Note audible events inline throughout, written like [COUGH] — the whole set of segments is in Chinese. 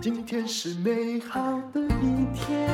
今天是美好的一天。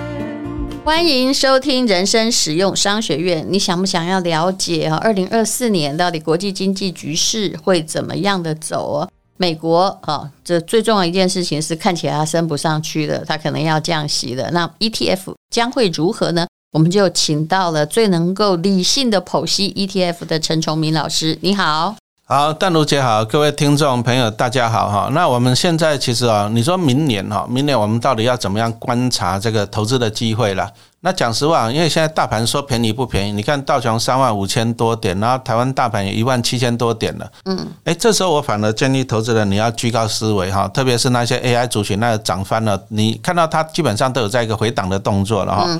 欢迎收听人生使用商学院。你想不想要了解啊？二零二四年到底国际经济局势会怎么样的走？美国啊，这最重要一件事情是看起来它升不上去的，它可能要降息了。那 ETF 将会如何呢？我们就请到了最能够理性的剖析 ETF 的陈崇明老师。你好。好，淡如姐好，各位听众朋友大家好哈。那我们现在其实啊，你说明年哈，明年我们到底要怎么样观察这个投资的机会啦？那讲实话，因为现在大盘说便宜不便宜，你看道琼三万五千多点，然后台湾大盘也一万七千多点了。嗯，哎，这时候我反而建议投资人你要居高思维哈，特别是那些 AI 族群，那个涨翻了，你看到它基本上都有在一个回档的动作了哈。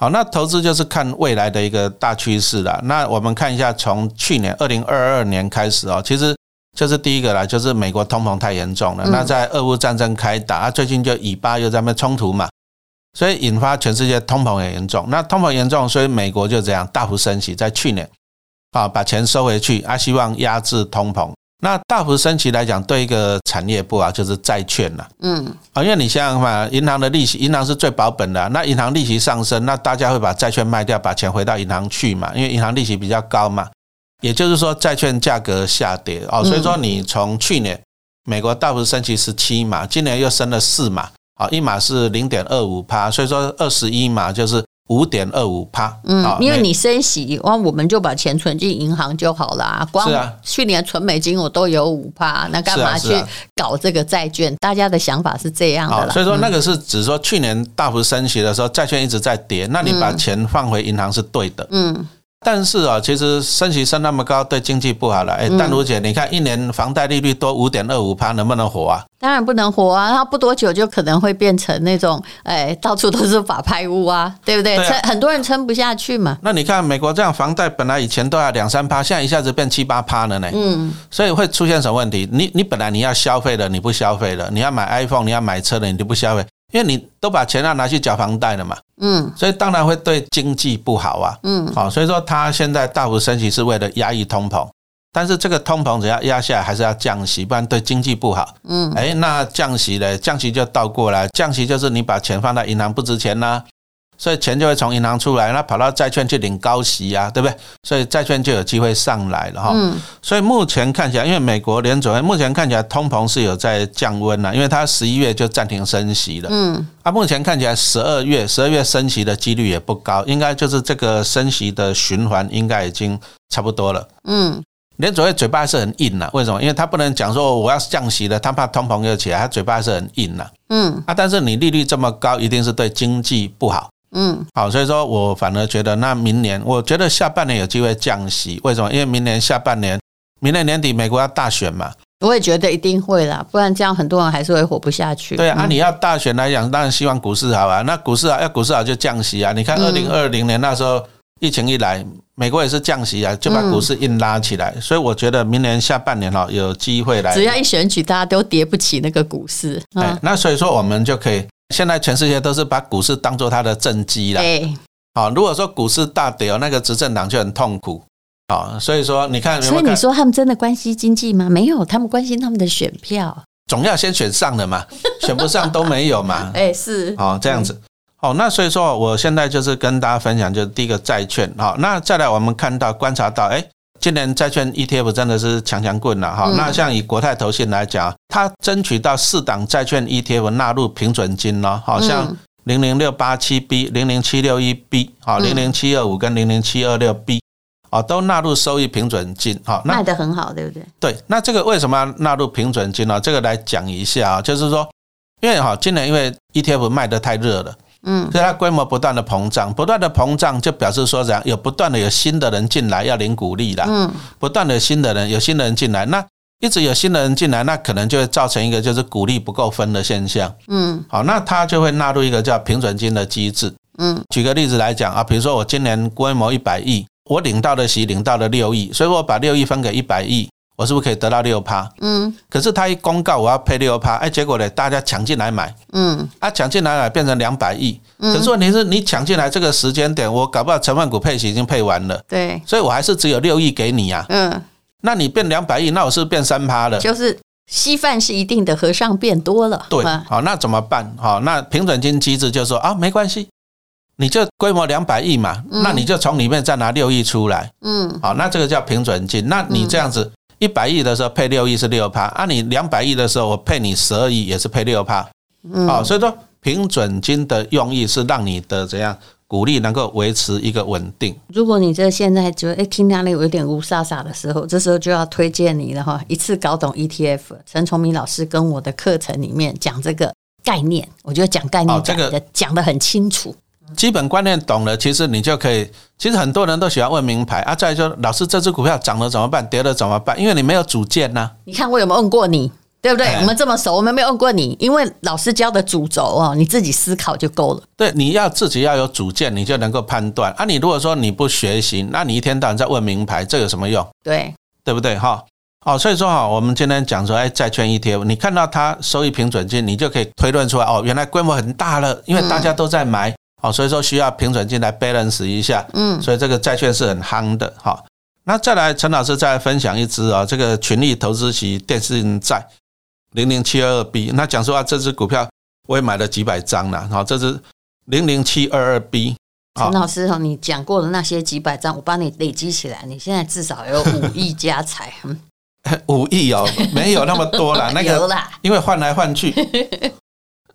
好，那投资就是看未来的一个大趋势了。那我们看一下，从去年二零二二年开始哦，其实就是第一个啦，就是美国通膨太严重了。那在俄乌战争开打，最近就以巴又在那冲突嘛，所以引发全世界通膨也严重。那通膨严重，所以美国就这样大幅升息，在去年啊把钱收回去，啊希望压制通膨。那大幅升息来讲，对一个产业部啊，就是债券了。嗯，啊，因为你想想嘛，银行的利息，银行是最保本的。那银行利息上升，那大家会把债券卖掉，把钱回到银行去嘛？因为银行利息比较高嘛。也就是说，债券价格下跌哦。所以说，你从去年美国大幅升级十七码，今年又升了四码，啊，一码是零点二五趴，所以说二十一码就是。五点二五趴，嗯，因为你升息，哇，我们就把钱存进银行就好了。光去年存美金我都有五趴，那干嘛去搞这个债券？大家的想法是这样的啦。所以说那个是指说去年大幅升息的时候，债券一直在跌，那你把钱放回银行是对的。嗯。但是啊，其实升息升那么高，对经济不好了。哎，淡如姐，你看一年房贷利率多五点二五趴，能不能活啊？当然不能活啊！它不多久就可能会变成那种，哎，到处都是法拍屋啊，[LAUGHS] 对不对？撑很多人撑不下去嘛。那你看美国这样房贷本来以前都要两三趴，现在一下子变七八趴了呢。嗯，所以会出现什么问题？你你本来你要消费的，你不消费了；你要买 iPhone，你要买车的，你就不消费。因为你都把钱要拿去缴房贷了嘛，嗯，所以当然会对经济不好啊，嗯，好，所以说它现在大幅升息是为了压抑通膨，但是这个通膨只要压下来，还是要降息，不然对经济不好，嗯，哎，那降息呢？降息就倒过来，降息就是你把钱放在银行不值钱啦。所以钱就会从银行出来，那跑到债券去领高息啊，对不对？所以债券就有机会上来了哈。所以目前看起来，因为美国联储会目前看起来通膨是有在降温了，因为它十一月就暂停升息了。嗯，啊，目前看起来十二月十二月升息的几率也不高，应该就是这个升息的循环应该已经差不多了。嗯，联储会嘴巴还是很硬呐，为什么？因为他不能讲说我要降息了，他怕通膨又起来，他嘴巴还是很硬呐。嗯，啊，但是你利率这么高，一定是对经济不好。嗯，好，所以说我反而觉得，那明年我觉得下半年有机会降息，为什么？因为明年下半年，明年年底美国要大选嘛，我也觉得一定会啦，不然这样很多人还是会活不下去。对啊，你要大选来讲，当然希望股市好啊，那股市好要股市好就降息啊。你看二零二零年那时候疫情一来，美国也是降息啊，就把股市硬拉起来，所以我觉得明年下半年哈有机会来，只要一选举，大家都跌不起那个股市。哎，那所以说我们就可以。现在全世界都是把股市当做它的政绩了。对，好，如果说股市大跌哦，那个执政党就很痛苦。好，所以说你看，所以你说他们真的关心经济吗？没有，他们关心他们的选票。总要先选上的嘛，[LAUGHS] 选不上都没有嘛。[LAUGHS] 哎，是。哦，这样子。好，那所以说我现在就是跟大家分享，就是第一个债券。好，那再来我们看到观察到，哎。今年债券 ETF 真的是强强棍了哈，那像以国泰投信来讲，它争取到四档债券 ETF 纳入平准金了，好像零零六八七 B、零零七六一 B、好零零七二五跟零零七二六 B，哦，都纳入收益平准金，好，卖的很好，对不对？对，那这个为什么要纳入平准金呢？这个来讲一下啊，就是说，因为哈，今年因为 ETF 卖得太热了。嗯，所以它规模不断的膨胀，不断的膨胀就表示说怎样，有不断的有新的人进来要领股利啦。嗯，不断的新的人有新的人进来，那一直有新的人进来，那可能就会造成一个就是股利不够分的现象。嗯，好，那它就会纳入一个叫平准金的机制。嗯，举个例子来讲啊，比如说我今年规模一百亿，我领到的息领到了六亿，所以我把六亿分给一百亿。我是不是可以得到六趴？嗯，可是他一公告我要配六趴，哎，结果呢，大家抢进来买，嗯，啊，抢进来买变成两百亿，可是问题是你抢进来这个时间点，我搞不好成分股配息已经配完了，对，所以我还是只有六亿给你呀，嗯，那你变两百亿，那我是不是变三趴了？就是稀饭是一定的，和尚变多了。对，啊好，那怎么办？好，那平准金机制就说啊，没关系，你就规模两百亿嘛，那你就从里面再拿六亿出来，嗯，好，那这个叫平准金。那你这样子一百亿的时候配六亿是六趴，啊，你两百亿的时候我配你十二亿也是配六趴，嗯好，所以说平准金的用意是让你的怎样鼓励能够维持一个稳定。如果你这现在觉得哎听哪里有一点乌沙沙的时候，这时候就要推荐你了哈，一次搞懂 ETF。陈崇明老师跟我的课程里面讲这个概念，我觉得讲概念讲的讲的很清楚。基本观念懂了，其实你就可以。其实很多人都喜欢问名牌啊，再说老师这只股票涨了怎么办，跌了怎么办？因为你没有主见呐、你看我有没有问过你？对不对？哎我们这么熟，我们没有问过你，因为老师教的主轴哦，你自己思考就够了。对，你要自己要有主见，你就能够判断。啊，你如果说你不学习，那你一天到晚在问名牌，这有什么用？对，对不对？哈，哦，所以说哈，我们今天讲说，哎，债券 ETF，你看到它收益平准金，你就可以推论出来，哦，原来规模很大了，因为大家都在买，哦，所以说需要平准金来 balance 一下，嗯，所以这个债券是很夯的，哈。那再来，陈老师再来分享一支啊，这个群力投资型电信债零零七二二 B。那讲实话，这只股票我也买了几百张了，好，这只零零七二二 B，好陈老师哦，你讲过的那些几百张，我帮你累积起来，你现在至少有五亿家财。嗯 [LAUGHS] 五亿哦，没有那么多啦，[LAUGHS] 那个因为换来换去。[LAUGHS]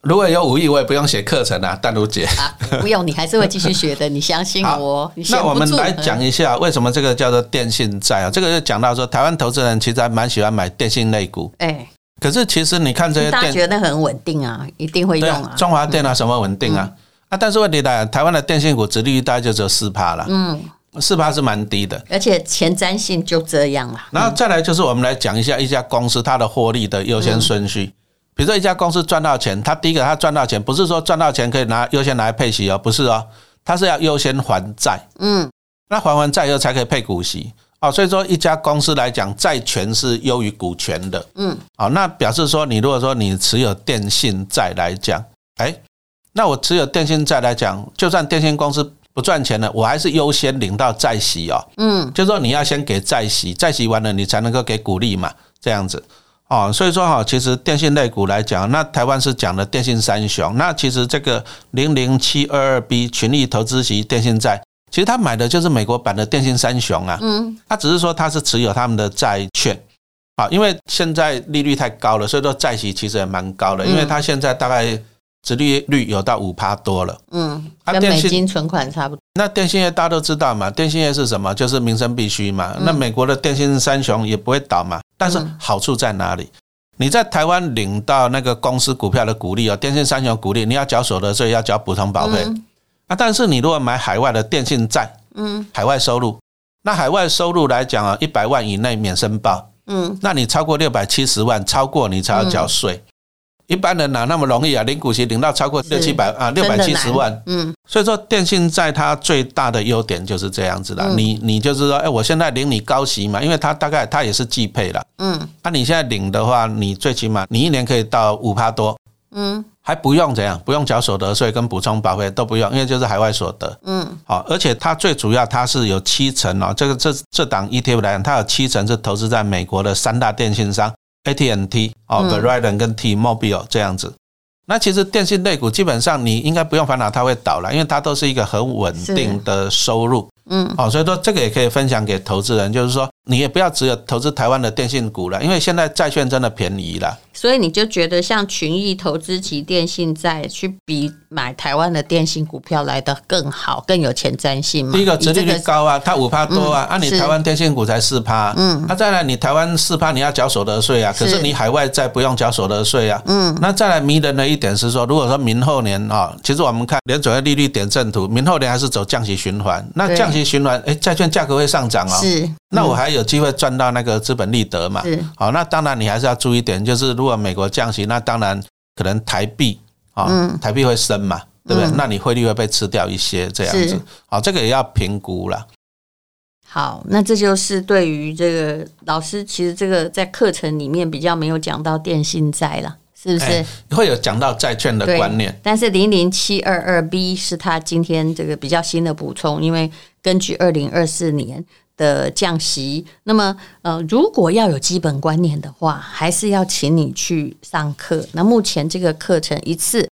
如果有五亿，我也不用写课程啊，[LAUGHS] 淡如姐。啊，不用，你还是会继续学的，你相信我。那我们来讲一下为什么这个叫做电信债啊？这个就讲到说，台湾投资人其实还蛮喜欢买电信类股，哎，可是其实你看这些大家电觉得很稳定啊，一定会用啊，。啊中华电啊什么稳定啊？啊，但是问题来，台湾的电信股殖利率大概就只有四趴了，嗯，四趴是蛮低的。而且前瞻性就这样了。然后再来就是我们来讲一下一家公司它的获利的优先顺序。比如说一家公司赚到钱，他第一个他赚到钱，不是说赚到钱可以拿优先拿来配息哦，不是哦，他是要优先还债。嗯，那还完债以后才可以配股息哦。所以说一家公司来讲，债权是优于股权的。嗯，好，那表示说你如果说你持有电信债来讲，哎，那我持有电信债来讲，就算电信公司不赚钱了，我还是优先领到债息哦。嗯，就是说你要先给债息，债息完了你才能够给股利嘛，这样子。哦，所以说哈，其实电信类股来讲，那台湾是讲的电信三雄，那其实这个零零七二二 B 群力投资型电信债，其实他买的就是美国版的电信三雄啊，嗯，他只是说他是持有他们的债券。啊，因为现在利率太高了，所以说债息其实也蛮高的，因为它现在大概殖利率有到五趴多了。嗯，跟美金存款差不多。那电信业大家都知道嘛，电信业是什么？就是民生必须嘛。嗯那美国的电信三雄也不会倒嘛。但是好处在哪里？你在台湾领到那个公司股票的股利哦，电信三雄股利，你要缴所得税，要缴补充保费嗯啊。但是你如果买海外的电信债，嗯海外收入，那海外收入来讲啊，一百万以内免申报，嗯，那你超过六百七十万，超过你才要缴税。一般人哪那么容易啊？领股息领到超过六七百啊，六百七十万，嗯所以说，电信在它最大的优点就是这样子的。嗯你你就是说，哎，我现在领你高息嘛，因为它大概它也是季配了。嗯那、你现在领的话，你最起码你一年可以到五趴多，嗯还不用怎样，不用缴所得税跟补充保费都不用，因为就是海外所得。嗯好，而且它最主要它是有七成哦，这个这这档 ETF 来讲，它有七成是投资在美国的三大电信商 AT&T 哦、嗯 Verizon 跟 T-Mobile 这样子。那其实电信类股基本上你应该不用烦恼它会倒了，因为它都是一个很稳定的收入。嗯哦，所以说这个也可以分享给投资人，就是说你也不要只有投资台湾的电信股了，因为现在债券真的便宜了。所以你就觉得像群益投资及电信债去比买台湾的电信股票来的更好，更有前瞻性嘛？第一个殖利率高啊，它五趴多啊，嗯啊你台湾电信股才四趴，嗯那再来你台湾四趴你要缴所得税啊，可是是你海外债不用缴所得税啊。嗯那再来迷人的一点是说，如果说明后年啊，其实我们看联准会利率点阵图，明后年还是走降息循环，那降息循环，哎，债券价格会上涨哦。是那我还有机会赚到那个资本利得嘛？是好，那当然你还是要注意一点，就是如果美国降息，那当然可能台币啊，嗯台币会升嘛，对不对嗯？那你汇率会被吃掉一些这样是子。好，这个也要评估了。好，那这就是对于这个老师，其实这个在课程里面比较没有讲到电信债了，是不是？哎会有讲到债券的对观念。但是零零七二二 B 是他今天这个比较新的补充，因为根据二零二四年的降息。那么，呃，如果要有基本观念的话，还是要请你去上课。那目前这个课程一次。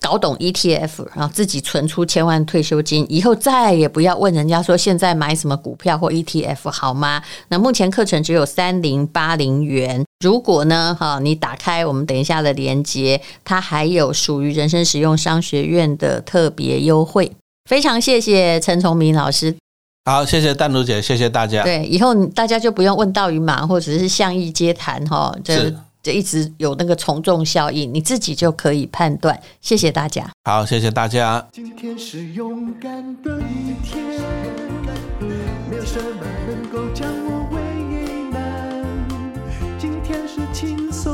搞懂 ETF，然后自己存出千万退休金，以后再也不要问人家说现在买什么股票或 ETF 好吗？那目前课程只有三零八零元。如果呢，哈，你打开我们等一下的链接，它还有属于人生实用商学院的特别优惠。非常谢谢陈崇明老师。好，谢谢淡如姐，谢谢大家。对，以后大家就不用问道与马，或者是相意接谈哈。是。就一直有那个从众效应，你自己就可以判断。谢谢大家。好，谢谢大家。今天是勇敢的一天，没有什么能够将我为难。今天是轻松